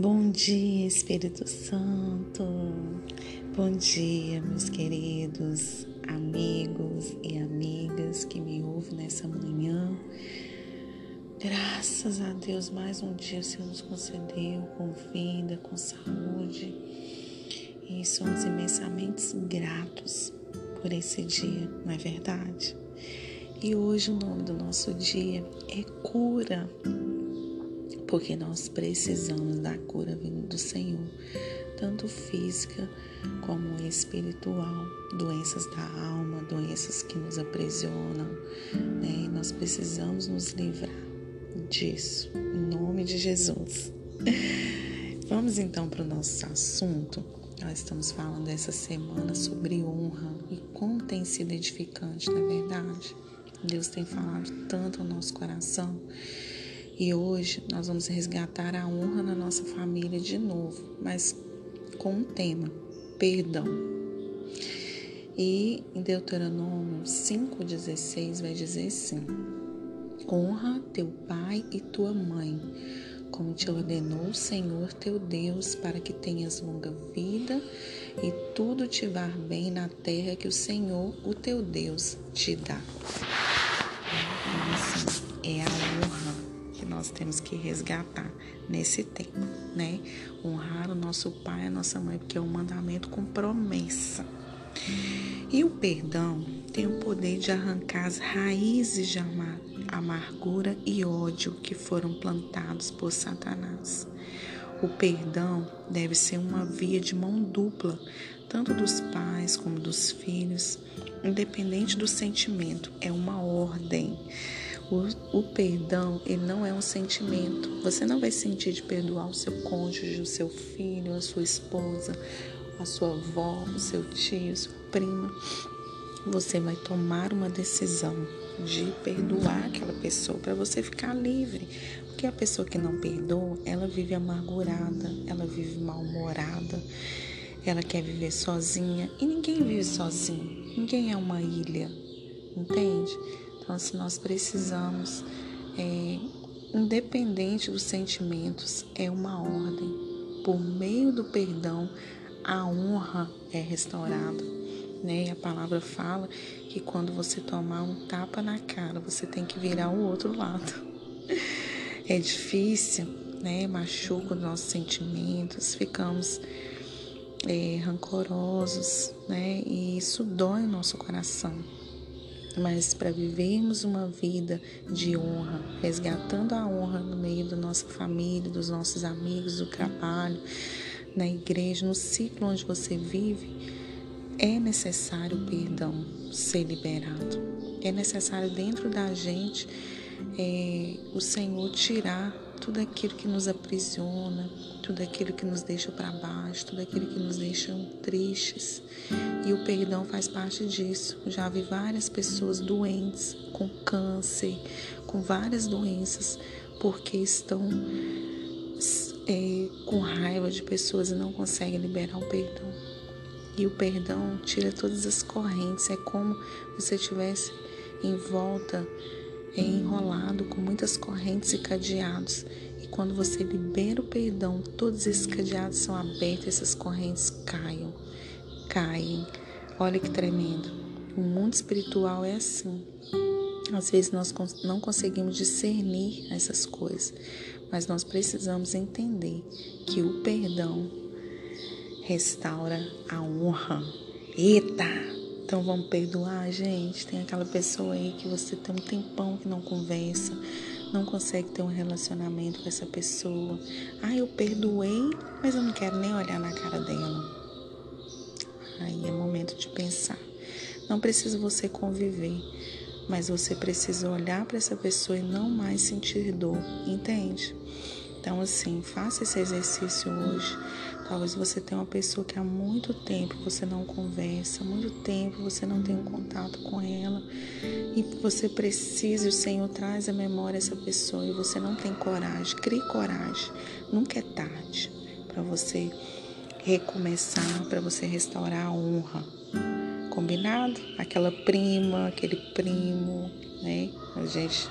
Bom dia, Espírito Santo. Bom dia, meus queridos amigos e amigas que me ouvem nessa manhã. Graças a Deus, mais um dia o Senhor nos concedeu com vida, com saúde. E somos imensamente gratos por esse dia, não é verdade? E hoje o nome do nosso dia é cura porque nós precisamos da cura vindo do Senhor, tanto física como espiritual, doenças da alma, doenças que nos aprisionam, né? Nós precisamos nos livrar disso, em nome de Jesus. Vamos então para o nosso assunto. Nós estamos falando essa semana sobre honra e como tem sido edificante, na é verdade. Deus tem falado tanto ao nosso coração e hoje nós vamos resgatar a honra na nossa família de novo, mas com um tema: perdão. E em Deuteronômio 5,16 vai dizer assim: Honra teu pai e tua mãe, como te ordenou o Senhor teu Deus, para que tenhas longa vida e tudo te vá bem na terra que o Senhor, o teu Deus, te dá. Então, assim, nós temos que resgatar nesse tempo, né? Honrar o nosso pai e a nossa mãe, porque é um mandamento com promessa. E o perdão tem o poder de arrancar as raízes de amargura e ódio que foram plantados por Satanás. O perdão deve ser uma via de mão dupla, tanto dos pais como dos filhos, independente do sentimento, é uma ordem. O, o, perdão, ele não é um sentimento. Você não vai sentir de perdoar o seu cônjuge, o seu filho, a sua esposa, a sua avó, o seu tio, sua prima. Você vai tomar uma decisão de perdoar aquela pessoa para você ficar livre. Porque a pessoa que não perdoa, ela vive amargurada, ela vive mal-humorada, ela quer viver sozinha e ninguém vive sozinho. Ninguém é uma ilha, entende? Então, se nós precisamos, é, independente dos sentimentos, é uma ordem. Por meio do perdão, a honra é restaurada. Né? E a palavra fala que quando você tomar um tapa na cara, você tem que virar o outro lado. É difícil, né? Machuca os nossos sentimentos, ficamos é, rancorosos, né? E isso dói o nosso coração mas para vivermos uma vida de honra, resgatando a honra no meio da nossa família, dos nossos amigos, do trabalho, na igreja, no ciclo onde você vive, é necessário o perdão ser liberado. É necessário dentro da gente é, o Senhor tirar tudo aquilo que nos aprisiona, tudo aquilo que nos deixa para baixo, tudo aquilo que nos deixa tristes. E o perdão faz parte disso. Já vi várias pessoas doentes, com câncer, com várias doenças, porque estão é, com raiva de pessoas e não conseguem liberar o perdão. E o perdão tira todas as correntes. É como se você tivesse em volta é enrolado com muitas correntes e cadeados. E quando você libera o perdão, todos esses cadeados são abertos, essas correntes caem, caem. Olha que tremendo. O mundo espiritual é assim. Às vezes nós não conseguimos discernir essas coisas, mas nós precisamos entender que o perdão restaura a honra. Eita! Então vamos perdoar, gente. Tem aquela pessoa aí que você tem um tempão que não conversa, não consegue ter um relacionamento com essa pessoa. Ah, eu perdoei, mas eu não quero nem olhar na cara dela. Aí é momento de pensar. Não precisa você conviver, mas você precisa olhar para essa pessoa e não mais sentir dor, entende? Então, assim, faça esse exercício hoje Talvez você tenha uma pessoa que há muito tempo você não conversa, muito tempo você não tem um contato com ela e você precisa, o Senhor traz à memória essa pessoa e você não tem coragem. Crie coragem. Nunca é tarde para você recomeçar, para você restaurar a honra. Combinado? Aquela prima, aquele primo, né? A gente.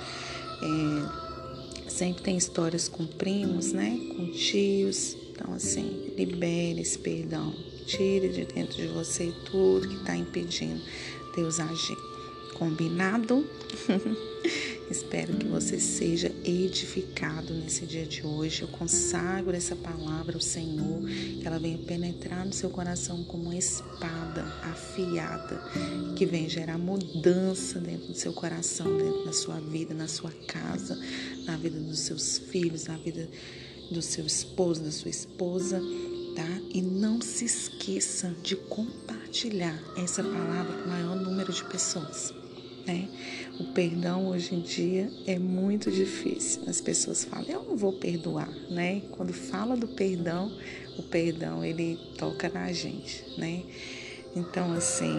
É, sempre tem histórias com primos, né? Com tios. Então, assim, libere esse perdão. Tire de dentro de você tudo que está impedindo Deus agir. Combinado? Espero que você seja edificado nesse dia de hoje. Eu consagro essa palavra ao Senhor, que ela venha penetrar no seu coração como uma espada afiada, que venha gerar mudança dentro do seu coração, dentro da sua vida, na sua casa, na vida dos seus filhos, na vida do seu esposo, da sua esposa, tá? E não se esqueça de compartilhar essa palavra com o maior número de pessoas né? O perdão hoje em dia é muito difícil. As pessoas falam, eu não vou perdoar, né? Quando fala do perdão, o perdão ele toca na gente, né? Então, assim,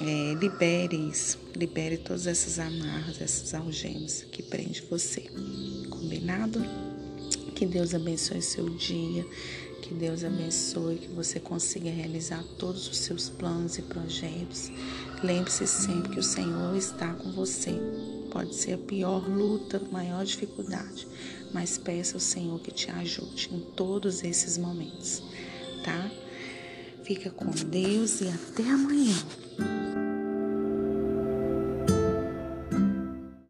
é, libere isso, libere todas essas amarras, essas algemas que prende você. Combinado? Que Deus abençoe seu dia, que Deus abençoe, que você consiga realizar todos os seus planos e projetos. Lembre-se sempre que o Senhor está com você. Pode ser a pior luta, a maior dificuldade, mas peça ao Senhor que te ajude em todos esses momentos, tá? Fica com Deus e até amanhã.